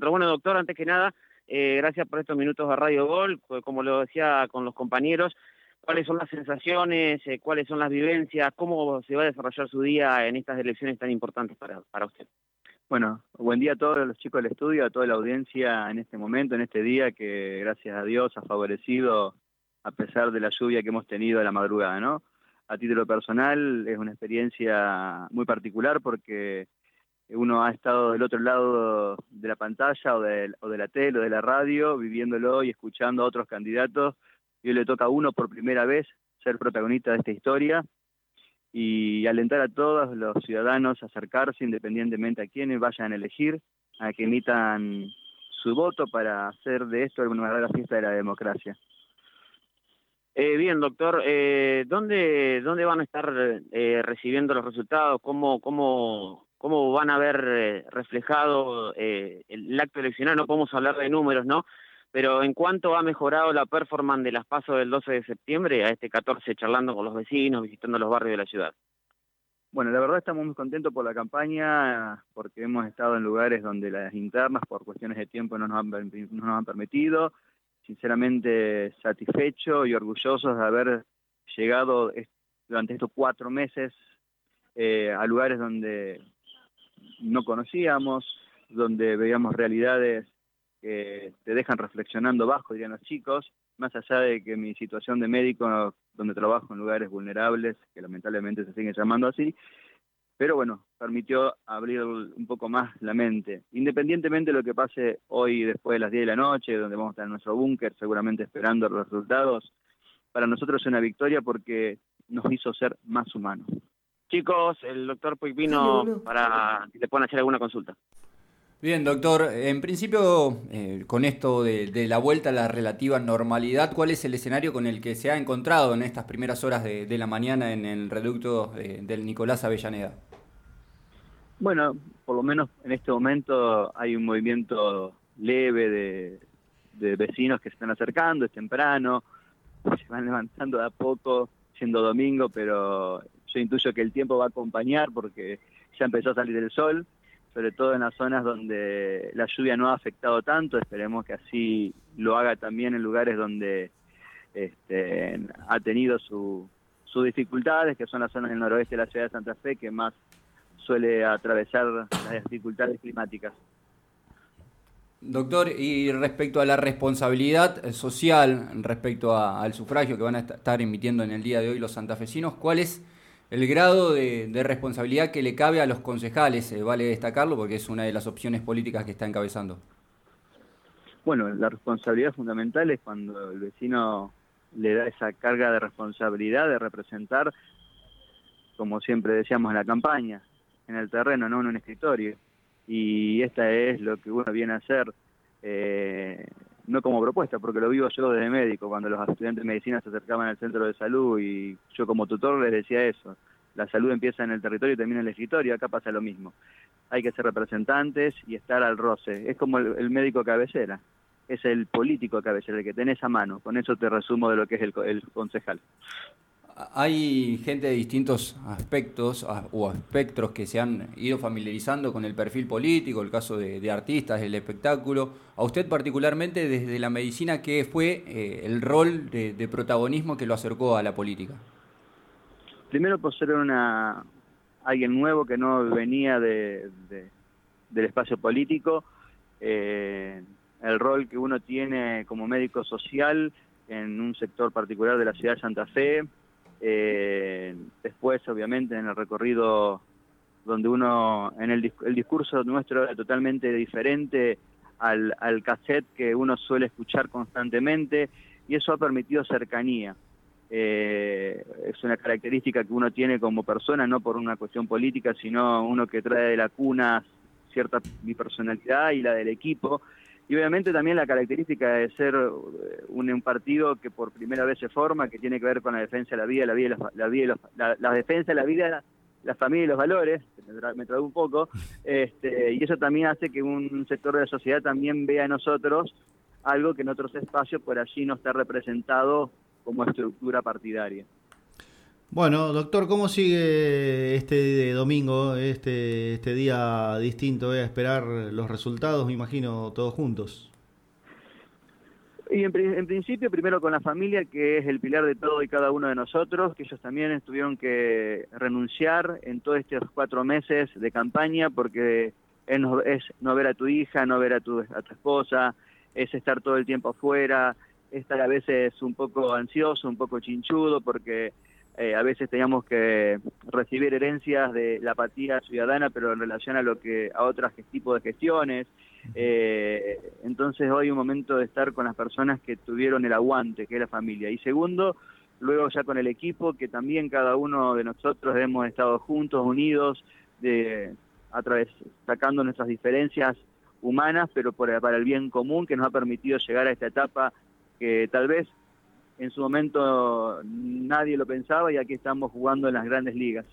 Pero bueno, doctor, antes que nada, eh, gracias por estos minutos de Radio Gol, como lo decía con los compañeros, cuáles son las sensaciones, eh, cuáles son las vivencias, cómo se va a desarrollar su día en estas elecciones tan importantes para, para usted. Bueno, buen día a todos los chicos del estudio, a toda la audiencia en este momento, en este día que gracias a Dios ha favorecido a pesar de la lluvia que hemos tenido a la madrugada, ¿no? A título personal es una experiencia muy particular porque uno ha estado del otro lado de la pantalla o de, la tele o de la radio viviéndolo y escuchando a otros candidatos y hoy le toca a uno por primera vez ser protagonista de esta historia y alentar a todos los ciudadanos a acercarse independientemente a quienes vayan a elegir, a que emitan su voto para hacer de esto una verdadera fiesta de la democracia. Eh, bien, doctor, eh, ¿dónde, ¿dónde van a estar eh, recibiendo los resultados? ¿Cómo, cómo, cómo van a ver eh, reflejado el acto eleccional? No podemos hablar de números, ¿no? Pero en cuanto ha mejorado la performance de las pasos del 12 de septiembre a este 14 charlando con los vecinos, visitando los barrios de la ciudad. Bueno, la verdad estamos muy contentos por la campaña porque hemos estado en lugares donde las internas por cuestiones de tiempo no nos han, no nos han permitido. Sinceramente satisfechos y orgullosos de haber llegado durante estos cuatro meses eh, a lugares donde no conocíamos, donde veíamos realidades que te dejan reflexionando bajo, dirían los chicos, más allá de que mi situación de médico, donde trabajo en lugares vulnerables, que lamentablemente se siguen llamando así, pero bueno, permitió abrir un poco más la mente. Independientemente de lo que pase hoy después de las 10 de la noche, donde vamos a estar en nuestro búnker, seguramente esperando los resultados, para nosotros es una victoria porque nos hizo ser más humanos. Chicos, el doctor Puig vino para que le puedan hacer alguna consulta. Bien, doctor. En principio, eh, con esto de, la vuelta a la relativa normalidad, ¿cuál es el escenario con el que se ha encontrado en estas primeras horas de, la mañana en el reducto del Nicolás Avellaneda? Bueno, por lo menos en este momento hay un movimiento leve de, de vecinos que se están acercando, es temprano, se van levantando de a poco, siendo domingo, pero yo intuyo que el tiempo va a acompañar porque ya empezó a salir el sol sobre todo en las zonas donde la lluvia no ha afectado tanto, esperemos que así lo haga también en lugares donde este, ha tenido sus dificultades, que son las zonas del noroeste de la ciudad de Santa Fe, que más suele atravesar las dificultades climáticas. Doctor, y respecto a la responsabilidad social, respecto al sufragio que van a estar emitiendo en el día de hoy los santafesinos, ¿cuál es el grado de, responsabilidad que le cabe a los concejales, eh, vale destacarlo porque es una de las opciones políticas que está encabezando. Bueno, la responsabilidad fundamental es cuando el vecino le da esa carga de responsabilidad de representar, como siempre decíamos en la campaña, en el terreno, no en un escritorio. Y esta es lo que uno viene a hacer. Eh, no como propuesta, porque lo vivo yo desde médico, cuando los estudiantes de medicina se acercaban al centro de salud y yo como tutor les decía eso, la salud empieza en el territorio y termina en el escritorio, acá pasa lo mismo. Hay que ser representantes y estar al roce. Es como el, médico cabecera, es el político cabecera, el que tenés a mano. Con eso te resumo de lo que es el concejal. Hay gente de distintos aspectos o espectros que se han ido familiarizando con el perfil político, el caso de, artistas, el espectáculo. A usted particularmente desde la medicina, ¿qué fue eh, el rol de, protagonismo que lo acercó a la política? Primero por ser una alguien nuevo que no venía de, del espacio político, eh, el rol que uno tiene como médico social en un sector particular de la ciudad de Santa Fe, eh, después, obviamente, en el recorrido donde uno, en el, el discurso nuestro era totalmente diferente al, al cassette que uno suele escuchar constantemente y eso ha permitido cercanía. Eh, es una característica que uno tiene como persona, no por una cuestión política, sino uno que trae de la cuna cierta mi personalidad y la del equipo y obviamente también la característica de ser eh, un, partido que por primera vez se forma, que tiene que ver con la defensa de la vida, la vida, la, vida, la, defensa de la vida, la familia y los valores, me, trae un poco, este, y eso también hace que un sector de la sociedad también vea en nosotros algo que en otros espacios por allí no está representado como estructura partidaria. Bueno, doctor, ¿cómo sigue este domingo, este, este día distinto? Voy a esperar los resultados, me imagino, todos juntos. Y en, principio, primero con la familia, que es el pilar de todo y cada uno de nosotros, que ellos también tuvieron que renunciar en todos estos cuatro meses de campaña, porque es no, es no ver a tu hija, no ver a tu, a tu esposa, es estar todo el tiempo afuera, estar a veces un poco ansioso, un poco chinchudo, porque eh, a veces teníamos que recibir herencias de la apatía ciudadana, pero en relación a lo que a otros tipos de gestiones. Eh, entonces hoy un momento de estar con las personas que tuvieron el aguante, que es la familia. Y segundo, luego ya con el equipo, que también cada uno de nosotros hemos estado juntos, unidos, de, a través, sacando nuestras diferencias humanas, pero para el bien común, que nos ha permitido llegar a esta etapa que tal vez en su momento nadie lo pensaba y aquí estamos jugando en las grandes ligas.